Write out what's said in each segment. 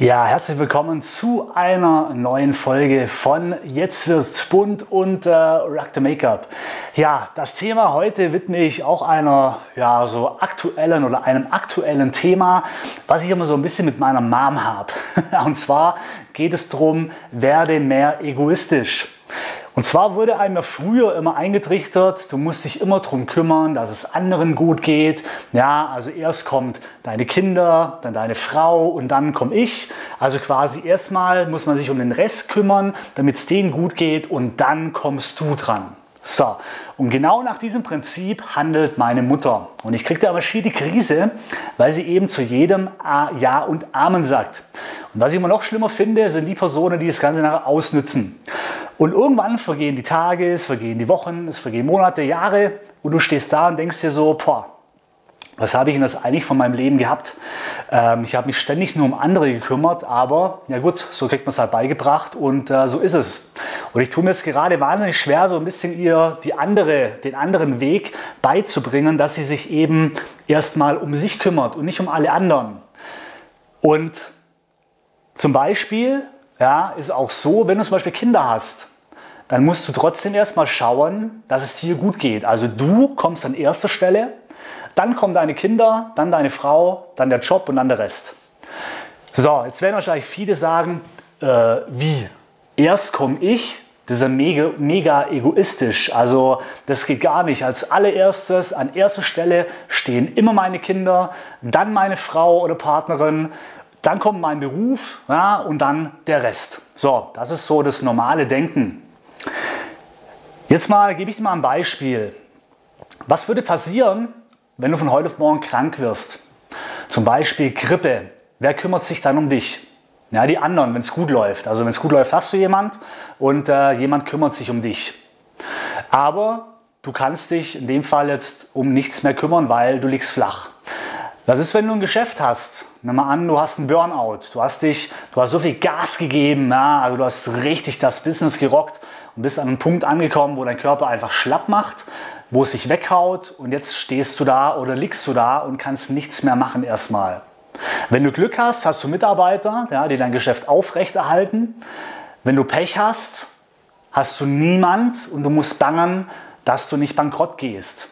Ja, herzlich willkommen zu einer neuen Folge von Jetzt wird's bunt und äh, Rock the Make-up. Ja, das Thema heute widme ich auch einer ja, so aktuellen oder einem aktuellen Thema, was ich immer so ein bisschen mit meiner Mom habe. Und zwar geht es darum, werde mehr egoistisch. Und zwar wurde einem ja früher immer eingetrichtert, du musst dich immer darum kümmern, dass es anderen gut geht. Ja, also erst kommt deine Kinder, dann deine Frau und dann komme ich. Also quasi erstmal muss man sich um den Rest kümmern, damit es denen gut geht und dann kommst du dran. So, und genau nach diesem Prinzip handelt meine Mutter. Und ich kriege da aber schier die Krise, weil sie eben zu jedem Ja und Amen sagt. Und was ich immer noch schlimmer finde, sind die Personen, die das Ganze nachher ausnützen. Und irgendwann vergehen die Tage, es vergehen die Wochen, es vergehen Monate, Jahre und du stehst da und denkst dir so, boah, was habe ich denn das eigentlich von meinem Leben gehabt? Ähm, ich habe mich ständig nur um andere gekümmert, aber ja gut, so kriegt man es halt beigebracht und äh, so ist es. Und ich tue mir jetzt gerade wahnsinnig schwer, so ein bisschen ihr die andere, den anderen Weg beizubringen, dass sie sich eben erstmal um sich kümmert und nicht um alle anderen. Und zum Beispiel ja, ist auch so, wenn du zum Beispiel Kinder hast, dann musst du trotzdem erstmal schauen, dass es dir gut geht. Also du kommst an erster Stelle, dann kommen deine Kinder, dann deine Frau, dann der Job und dann der Rest. So, jetzt werden wahrscheinlich viele sagen, äh, wie? Erst komme ich, das ist ja mega, mega egoistisch. Also das geht gar nicht. Als allererstes, an erster Stelle stehen immer meine Kinder, dann meine Frau oder Partnerin, dann kommt mein Beruf ja, und dann der Rest. So, das ist so das normale Denken. Jetzt mal gebe ich dir mal ein Beispiel. Was würde passieren, wenn du von heute auf morgen krank wirst? Zum Beispiel Grippe. Wer kümmert sich dann um dich? Ja, die anderen, wenn es gut läuft. Also wenn es gut läuft, hast du jemand und äh, jemand kümmert sich um dich. Aber du kannst dich in dem Fall jetzt um nichts mehr kümmern, weil du liegst flach. Was ist, wenn du ein Geschäft hast? Nimm mal an, du hast einen Burnout. Du hast dich, du hast so viel Gas gegeben, ja, also du hast richtig das Business gerockt und bist an einem Punkt angekommen, wo dein Körper einfach schlapp macht, wo es sich weghaut und jetzt stehst du da oder liegst du da und kannst nichts mehr machen erstmal. Wenn du Glück hast, hast du Mitarbeiter, ja, die dein Geschäft aufrechterhalten. Wenn du Pech hast, hast du niemand und du musst bangen, dass du nicht bankrott gehst.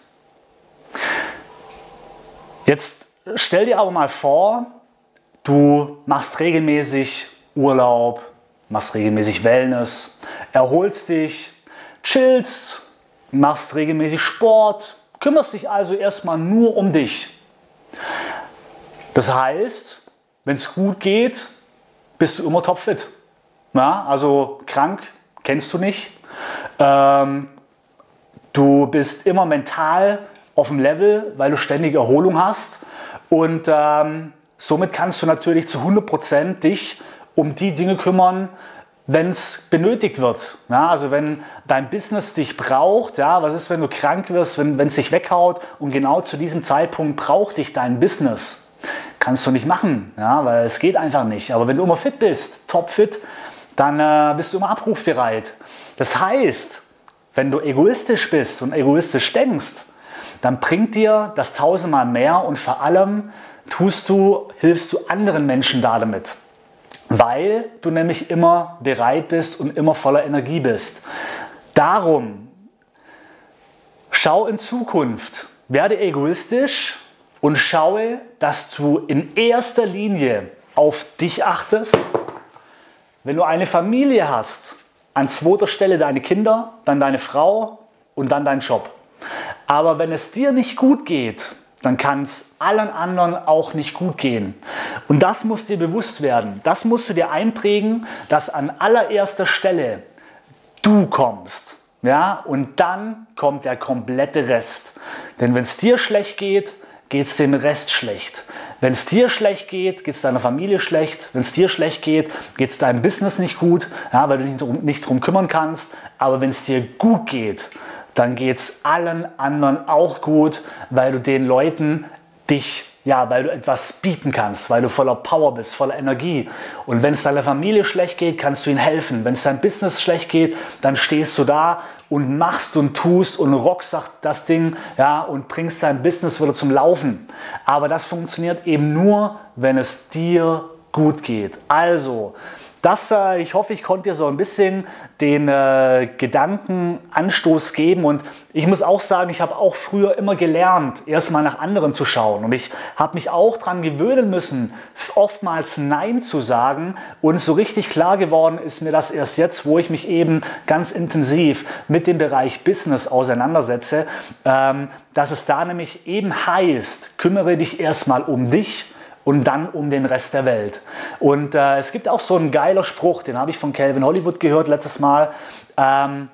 Jetzt stell dir aber mal vor, Du machst regelmäßig Urlaub, machst regelmäßig Wellness, erholst dich, chillst, machst regelmäßig Sport, kümmerst dich also erstmal nur um dich. Das heißt, wenn es gut geht, bist du immer topfit. Ja, also krank kennst du nicht. Ähm, du bist immer mental auf dem Level, weil du ständig Erholung hast. Und ähm, Somit kannst du natürlich zu 100% dich um die Dinge kümmern, wenn es benötigt wird. Ja, also wenn dein Business dich braucht, ja, was ist, wenn du krank wirst, wenn es dich weghaut und genau zu diesem Zeitpunkt braucht dich dein Business. Kannst du nicht machen, ja, weil es geht einfach nicht. Aber wenn du immer fit bist, topfit, dann äh, bist du immer abrufbereit. Das heißt, wenn du egoistisch bist und egoistisch denkst, dann bringt dir das tausendmal mehr und vor allem tust du, hilfst du anderen Menschen da damit. Weil du nämlich immer bereit bist und immer voller Energie bist. Darum, schau in Zukunft, werde egoistisch und schaue, dass du in erster Linie auf dich achtest. Wenn du eine Familie hast, an zweiter Stelle deine Kinder, dann deine Frau und dann dein Job. Aber wenn es dir nicht gut geht, dann kann es allen anderen auch nicht gut gehen. Und das muss dir bewusst werden. Das musst du dir einprägen, dass an allererster Stelle du kommst. Ja, und dann kommt der komplette Rest. Denn wenn es dir schlecht geht, geht es dem Rest schlecht. Wenn es dir schlecht geht, geht es deiner Familie schlecht. Wenn es dir schlecht geht, geht es deinem Business nicht gut, ja, weil du dich nicht, drum kümmern kannst. Aber wenn es dir gut geht, dann geht es allen anderen auch gut, weil du den Leuten dich ja, weil du etwas bieten kannst, weil du voller Power bist, voller Energie. Und wenn es deiner Familie schlecht geht, kannst du ihnen helfen. Wenn es deinem Business schlecht geht, dann stehst du da und machst und tust und rockst das Ding, ja, und bringst dein Business wieder zum Laufen. Aber das funktioniert eben nur, wenn es dir gut geht. Also, das, äh, ich hoffe, ich konnte dir so ein bisschen den äh, Gedankenanstoß geben. Und ich muss auch sagen, ich habe auch früher immer gelernt, erstmal nach anderen zu schauen. Und ich habe mich auch daran gewöhnen müssen, oftmals Nein zu sagen. Und so richtig klar geworden ist mir das erst jetzt, wo ich mich eben ganz intensiv mit dem Bereich Business auseinandersetze, ähm, dass es da nämlich eben heißt, kümmere dich erstmal um dich und dann um den Rest der Welt. Und äh, es gibt auch so einen geiler Spruch, den habe ich von Calvin Hollywood gehört letztes Mal. Ähm,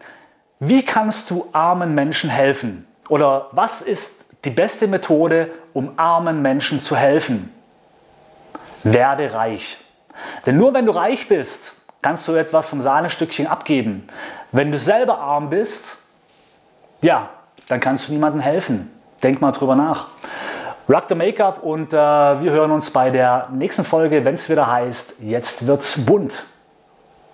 wie kannst du armen Menschen helfen? Oder was ist die beste Methode, um armen Menschen zu helfen? Werde reich. Denn nur wenn du reich bist, kannst du etwas vom Sahnestückchen abgeben. Wenn du selber arm bist, ja, dann kannst du niemandem helfen. Denk mal drüber nach. Rock the Make-up und äh, wir hören uns bei der nächsten Folge, wenn es wieder heißt, jetzt wird's bunt.